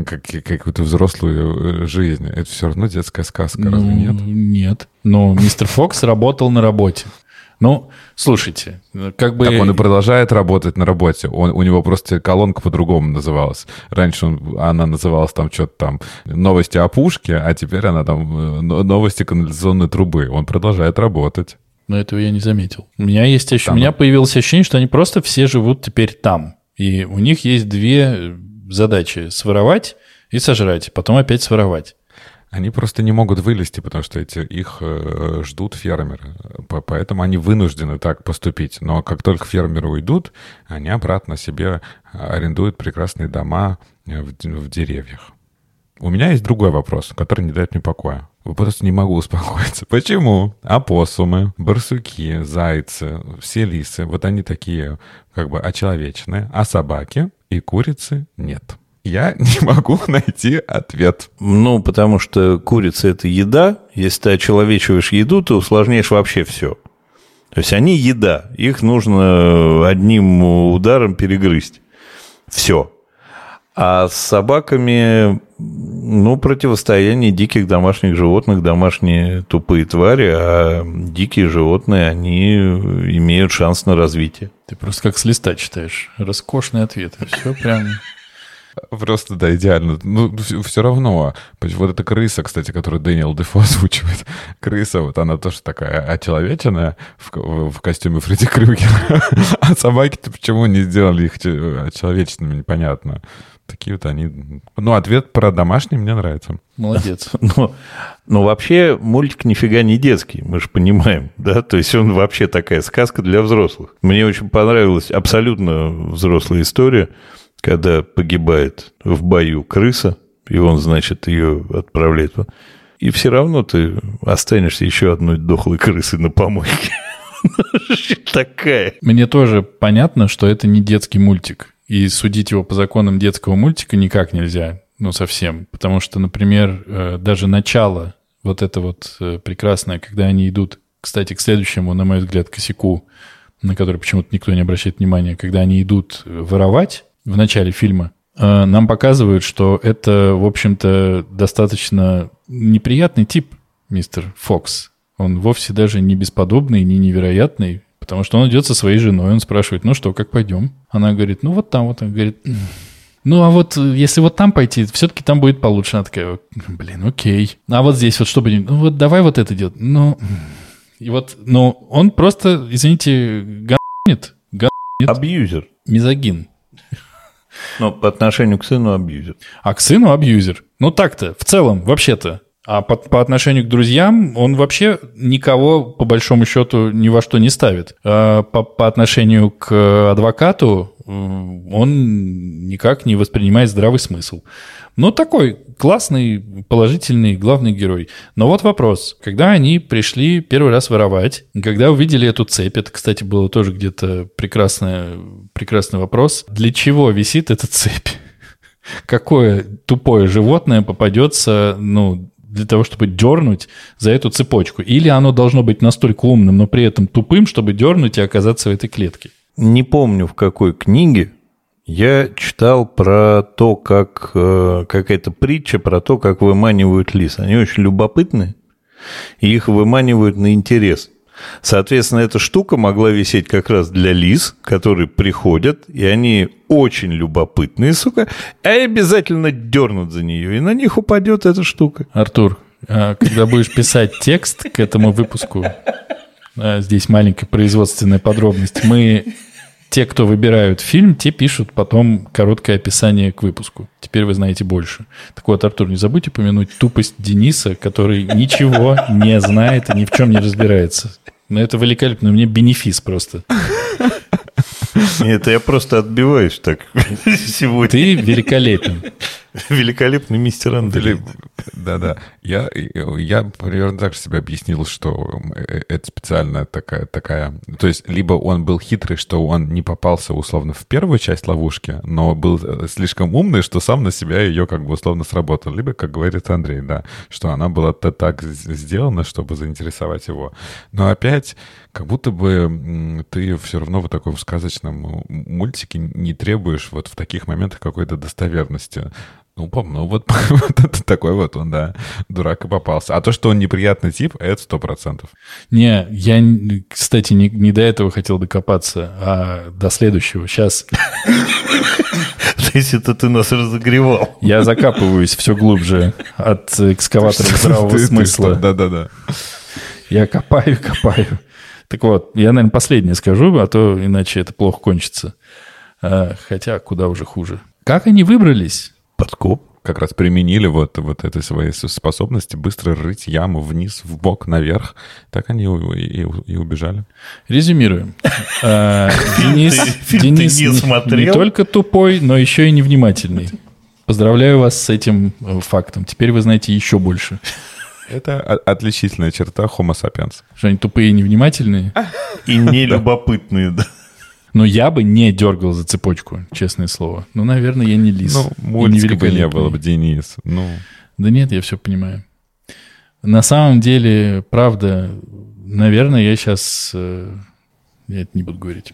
как- какую-то взрослую э, жизнь. Это все равно детская сказка, разве Ну, нет? Нет. Но мистер Фокс работал на работе. Ну, слушайте, как бы... Так он и продолжает работать на работе. Он, у него просто колонка по-другому называлась. Раньше он, она называлась там что-то там новости о пушке, а теперь она там э, но- новости канализационной трубы. Он продолжает работать. Но этого я не заметил. У меня есть ощущение, Там. у меня появилось ощущение, что они просто все живут теперь там. И у них есть две задачи. Своровать и сожрать. Потом опять своровать. Они просто не могут вылезти, потому что эти, их э, ждут фермеры. По- Поэтому они вынуждены так поступить. Но как только фермеры уйдут, они обратно себе арендуют прекрасные дома э, в, в деревьях. У меня есть другой вопрос, который не дает мне покоя. Просто не могу успокоиться. Почему опоссумы, барсуки, зайцы, все лисы, вот они такие как бы очеловеченные, а собаки и курицы нет? Я не могу найти ответ. Ну, потому что курица – это еда. Если ты очеловечиваешь еду, ты усложняешь вообще все. То есть они еда. Их нужно одним ударом перегрызть. Все. А с собаками, ну, противостояние диких домашних животных, домашние тупые твари, а дикие животные, они имеют шанс на развитие. Ты просто как с листа читаешь. Роскошный ответ. Все прям... Просто, да, идеально. Ну, все, равно. Вот эта крыса, кстати, которую Дэниел Дефо озвучивает. Крыса, вот она тоже такая очеловеченная в, в костюме Фредди Крюгера. А собаки-то почему не сделали их че- человечными, непонятно. Такие вот они... Ну, ответ про домашний мне нравится. Молодец. Но, но вообще мультик нифига не детский, мы же понимаем, да? То есть он вообще такая сказка для взрослых. Мне очень понравилась абсолютно взрослая история, когда погибает в бою крыса, и он, значит, ее отправляет. И все равно ты останешься еще одной дохлой крысой на помойке. Такая. Мне тоже понятно, что это не детский мультик. И судить его по законам детского мультика никак нельзя. Ну, совсем. Потому что, например, э, даже начало вот это вот э, прекрасное, когда они идут, кстати, к следующему, на мой взгляд, косяку, на который почему-то никто не обращает внимания, когда они идут воровать в начале фильма, э, нам показывают, что это, в общем-то, достаточно неприятный тип, мистер Фокс. Он вовсе даже не бесподобный, не невероятный, потому что он идет со своей женой, он спрашивает, ну что, как пойдем? Она говорит, ну вот там, вот. Он говорит, «М, ну а вот э, если вот там пойти, все-таки там будет получше. Она такая, блин, окей. А вот здесь вот что будет? Ну вот давай вот это делать. Ну, и вот, ну он просто, извините, ганит, ганит, Абьюзер. мизогин. Но по отношению к сыну абьюзер. А к сыну абьюзер. Ну так-то, в целом, вообще-то. А по, по отношению к друзьям он вообще никого, по большому счету, ни во что не ставит. А по, по отношению к адвокату он никак не воспринимает здравый смысл. Ну, такой классный, положительный главный герой. Но вот вопрос. Когда они пришли первый раз воровать, когда увидели эту цепь, это, кстати, было тоже где-то прекрасный, прекрасный вопрос. Для чего висит эта цепь? какое тупое животное попадется, ну, для того, чтобы дернуть за эту цепочку. Или оно должно быть настолько умным, но при этом тупым, чтобы дернуть и оказаться в этой клетке. Не помню, в какой книге Я читал про то, как э, какая-то притча про то, как выманивают лис. Они очень любопытны, и их выманивают на интерес. Соответственно, эта штука могла висеть как раз для лис, которые приходят, и они очень любопытные, сука, и обязательно дернут за нее, и на них упадет эта штука. Артур, а когда будешь писать текст к этому выпуску, а, здесь маленькая производственная подробность, мы те, кто выбирают фильм, те пишут потом короткое описание к выпуску. Теперь вы знаете больше. Так вот, Артур, не забудьте упомянуть тупость Дениса, который ничего не знает и ни в чем не разбирается. Но это великолепно. Мне бенефис просто. Нет, я просто отбиваюсь так сегодня. Ты великолепен. Великолепный мистер Андрей. Да-да. Я, я примерно так же себе объяснил, что э, это специально такая, такая... То есть, либо он был хитрый, что он не попался, условно, в первую часть ловушки, но был э, слишком умный, что сам на себя ее, как бы, условно, сработал. Либо, как говорит Андрей, да, что она была так сделана, чтобы заинтересовать его. Но опять, как будто бы ты все равно в таком сказочном мультике не требуешь вот в таких моментах какой-то достоверности. Ну, ну вот, вот это такой вот он, да, дурак и попался. А то, что он неприятный тип, это сто процентов. Не, я, кстати, не, не до этого хотел докопаться, а до следующего. Сейчас. То есть это ты нас разогревал. Я закапываюсь все глубже от экскаватора здравого смысла. Да-да-да. Я копаю, копаю. Так вот, я, наверное, последнее скажу, а то иначе это плохо кончится. А, хотя куда уже хуже. Как они выбрались? Подкоп. Как раз применили вот, вот этой своей способности быстро рыть яму вниз, в бок, наверх. Так они и, и, и убежали. Резюмируем. А, Денис, Денис не, смотрел? не только тупой, но еще и невнимательный. Поздравляю вас с этим э, фактом. Теперь вы знаете еще больше. Это отличительная черта Homo sapiens. Что они тупые и невнимательные? И нелюбопытные, да. Но я бы не дергал за цепочку, честное слово. Ну, наверное, я не лис. Ну, мультика бы не было бы, Денис. Ну. Да нет, я все понимаю. На самом деле, правда, наверное, я сейчас... Э, я это не буду говорить.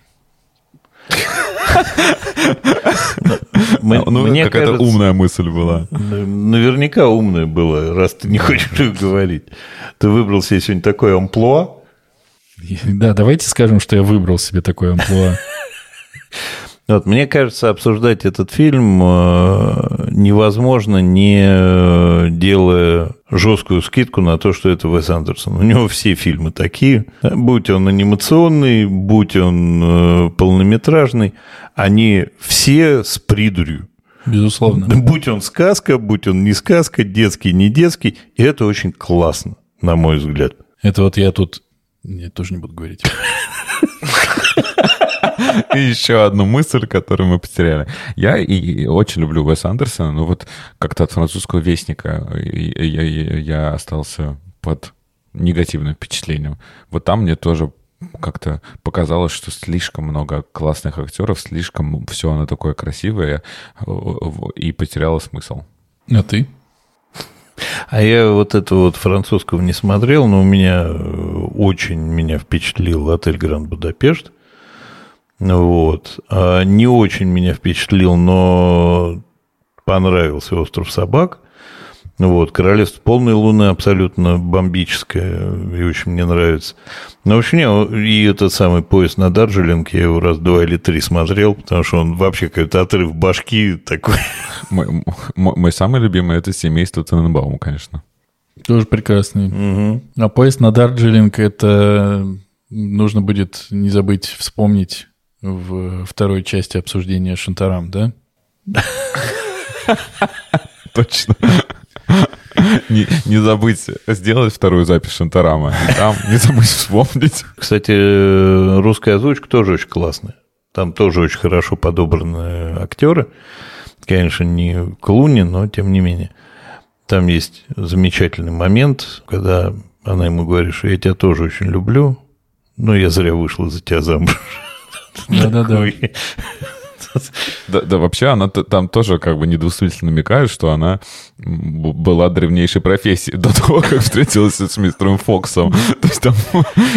Ну, Мне какая-то умная мысль была. Наверняка умная была, раз ты не хочешь говорить. Ты выбрал себе сегодня такой амплуа. Да, давайте скажем, что я выбрал себе такой амплуа. Вот, мне кажется, обсуждать этот фильм э, невозможно, не э, делая жесткую скидку на то, что это Вес Андерсон. У него все фильмы такие. Будь он анимационный, будь он э, полнометражный, они все с придурью. Безусловно. Будь он сказка, будь он не сказка, детский, не детский. И это очень классно, на мой взгляд. Это вот я тут... Нет, тоже не буду говорить. И еще одну мысль, которую мы потеряли. Я и очень люблю Уэса Андерсона, но вот как-то от французского вестника я, я, я остался под негативным впечатлением. Вот там мне тоже как-то показалось, что слишком много классных актеров, слишком все оно такое красивое, и потеряло смысл. А ты? А я вот этого вот французского не смотрел, но у меня э, очень меня впечатлил отель Гранд Будапешт. Вот. А не очень меня впечатлил, но понравился «Остров собак». Вот, «Королевство полной луны» абсолютно бомбическое, и очень мне нравится. Но вообще, и этот самый поезд на Дарджелинг, я его раз два или три смотрел, потому что он вообще какой-то отрыв башки такой. Мой, мой, мой самый любимый – это «Семейство Тененбаума», конечно. Тоже прекрасный. Угу. А поезд на Дарджелинг – это нужно будет не забыть вспомнить в второй части обсуждения Шантарам, да? Точно. Не, не забыть сделать вторую запись Шантарама. И там не забыть вспомнить. Кстати, русская озвучка тоже очень классная. Там тоже очень хорошо подобраны актеры. Конечно, не Клуни, но тем не менее. Там есть замечательный момент, когда она ему говорит, что я тебя тоже очень люблю, но я зря вышла за тебя замуж. Да-да-да. Да, да, вообще она там тоже как бы недвусмысленно намекает, что она была древнейшей профессией до того, как встретилась с мистером Фоксом. То есть там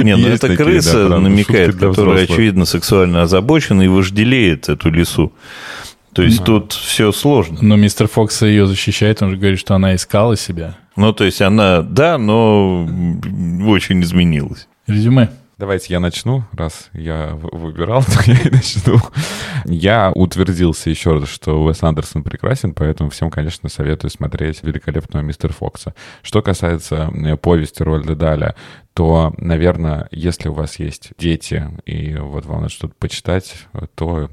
Не, ну это такие, да, крыса намекает, которая, очевидно, сексуально озабочена и вожделеет эту лису. То есть тут все сложно. Но мистер Фокс ее защищает, он же говорит, что она искала себя. Ну, то есть она, да, но очень изменилась. Резюме. Давайте я начну, раз я выбирал, то я и начну. Я утвердился еще раз, что Уэс Андерсон прекрасен, поэтому всем, конечно, советую смотреть великолепного мистера Фокса. Что касается э, повести Рольда Даля, то, наверное, если у вас есть дети, и вот вам надо что-то почитать, то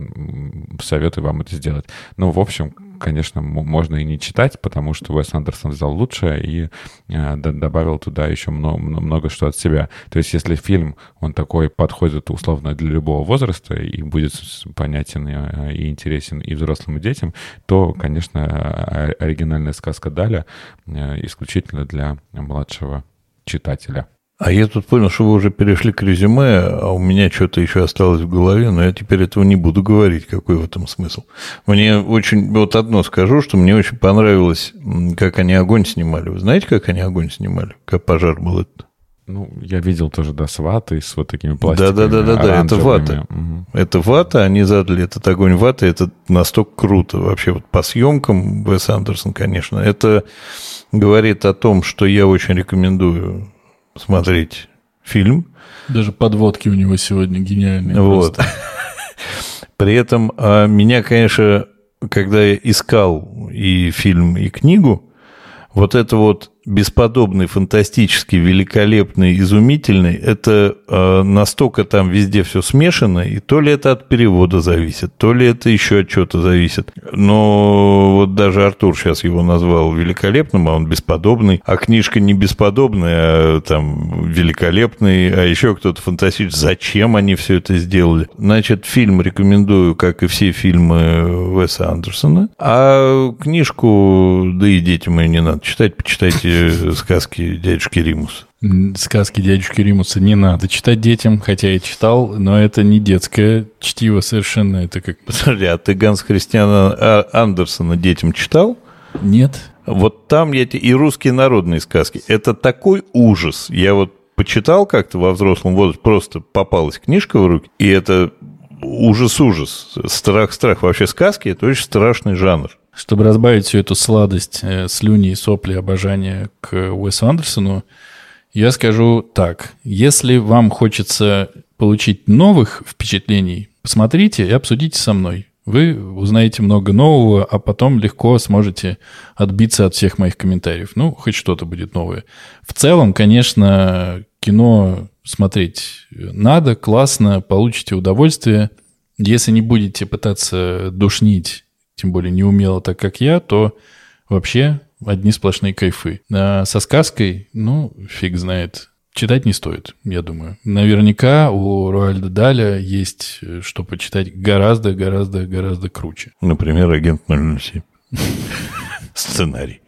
советую вам это сделать. Ну, в общем, конечно, можно и не читать, потому что Уэс Андерсон взял лучшее и э, добавил туда еще много, много что от себя. То есть, если фильм, он такой подходит условно для любого возраста и будет понятен э, и интересен и взрослым, и детям, то, конечно, оригинальная сказка Даля э, исключительно для младшего читателя. А я тут понял, что вы уже перешли к резюме, а у меня что-то еще осталось в голове, но я теперь этого не буду говорить, какой в этом смысл. Мне очень, вот одно скажу, что мне очень понравилось, как они огонь снимали. Вы знаете, как они огонь снимали? Как пожар был этот? Ну, я видел тоже, да, с ватой, с вот такими пластиками Да-да-да-да, это вата. Мгм. Это вата, они задали этот огонь ваты, это настолько круто вообще. Вот по съемкам Уэс Андерсон, конечно, это говорит о том, что я очень рекомендую смотреть фильм. Даже подводки у него сегодня гениальные. Вот. просто. При этом а, меня, конечно, когда я искал и фильм, и книгу, вот это вот бесподобный, фантастический, великолепный, изумительный, это э, настолько там везде все смешано, и то ли это от перевода зависит, то ли это еще от чего-то зависит. Но вот даже Артур сейчас его назвал великолепным, а он бесподобный, а книжка не бесподобная, а там великолепный, а еще кто-то фантастический. Зачем они все это сделали? Значит, фильм рекомендую, как и все фильмы Уэса Андерсона, а книжку, да и детям ее не надо читать, почитайте сказки дядюшки Римуса. Сказки дядюшки Римуса не надо читать детям, хотя я читал, но это не детское чтиво совершенно. Это как... Подожди, а ты Ганс Христиана А- Андерсона детям читал? Нет. Вот там я и русские народные сказки. Это такой ужас. Я вот почитал как-то во взрослом возрасте, просто попалась книжка в руки, и это ужас-ужас. Страх-страх. Вообще сказки – это очень страшный жанр. Чтобы разбавить всю эту сладость, э, слюни, сопли, обожания к Уэсу Андерсону, я скажу так. Если вам хочется получить новых впечатлений, посмотрите и обсудите со мной. Вы узнаете много нового, а потом легко сможете отбиться от всех моих комментариев. Ну, хоть что-то будет новое. В целом, конечно, кино смотреть надо, классно, получите удовольствие. Если не будете пытаться душнить, тем более неумело так, как я, то вообще одни сплошные кайфы. А со сказкой, ну, фиг знает. Читать не стоит, я думаю. Наверняка у Руальда Даля есть э, что почитать гораздо, гораздо, гораздо круче. Например, «Агент 007». Сценарий.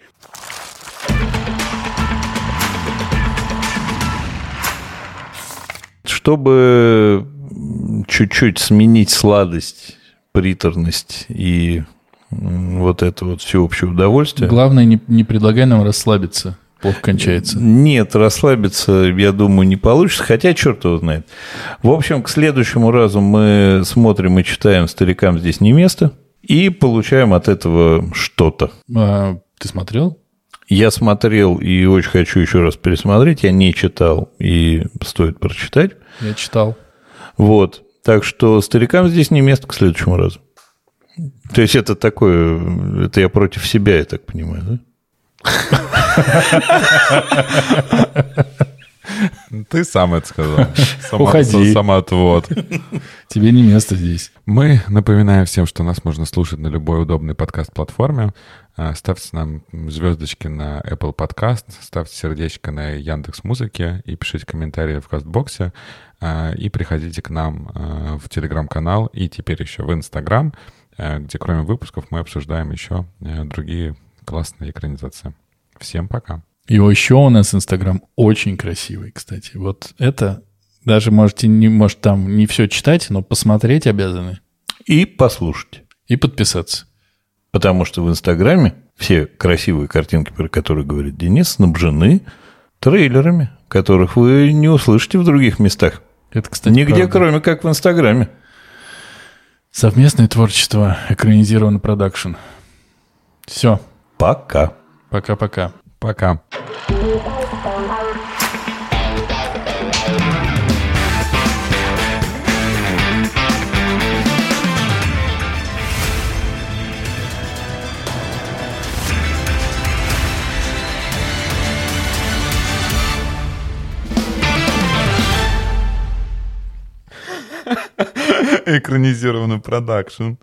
Чтобы чуть-чуть сменить сладость, приторность и вот это вот всеобщее удовольствие. Главное, не, не предлагай нам расслабиться. Плохо кончается. Нет, расслабиться, я думаю, не получится, хотя черт его знает. В общем, к следующему разу мы смотрим и читаем «Старикам здесь не место» и получаем от этого что-то. А, ты смотрел? Я смотрел и очень хочу еще раз пересмотреть, я не читал и стоит прочитать. Я читал. Вот, так что «Старикам здесь не место» к следующему разу. То есть это такое, это я против себя, я так понимаю, да? Ты сам это сказал. Сама, Уходи. Самоотвод. Тебе не место здесь. Мы напоминаем всем, что нас можно слушать на любой удобной подкаст-платформе. А, Ставьте нам звездочки на Apple Podcast, ставьте сердечко на Яндекс Музыке и пишите комментарии в Кастбоксе. А, И приходите к нам а, в Телеграм-канал и теперь еще в Инстаграм, а, Э, где кроме выпусков мы обсуждаем еще э, другие классные экранизации. Всем пока. И еще у нас Инстаграм очень красивый, кстати. Вот это даже можете, не, может, там не все читать, но посмотреть обязаны. И послушать. И подписаться. Потому что в Инстаграме все красивые картинки, про которые говорит Денис, снабжены трейлерами, которых вы не услышите в других местах. Это, кстати, Нигде, правда. кроме как в Инстаграме. Совместное творчество, экранизирован продакшн. Все. Пока. Пока-пока. Пока. Ha экранизировано продакшн.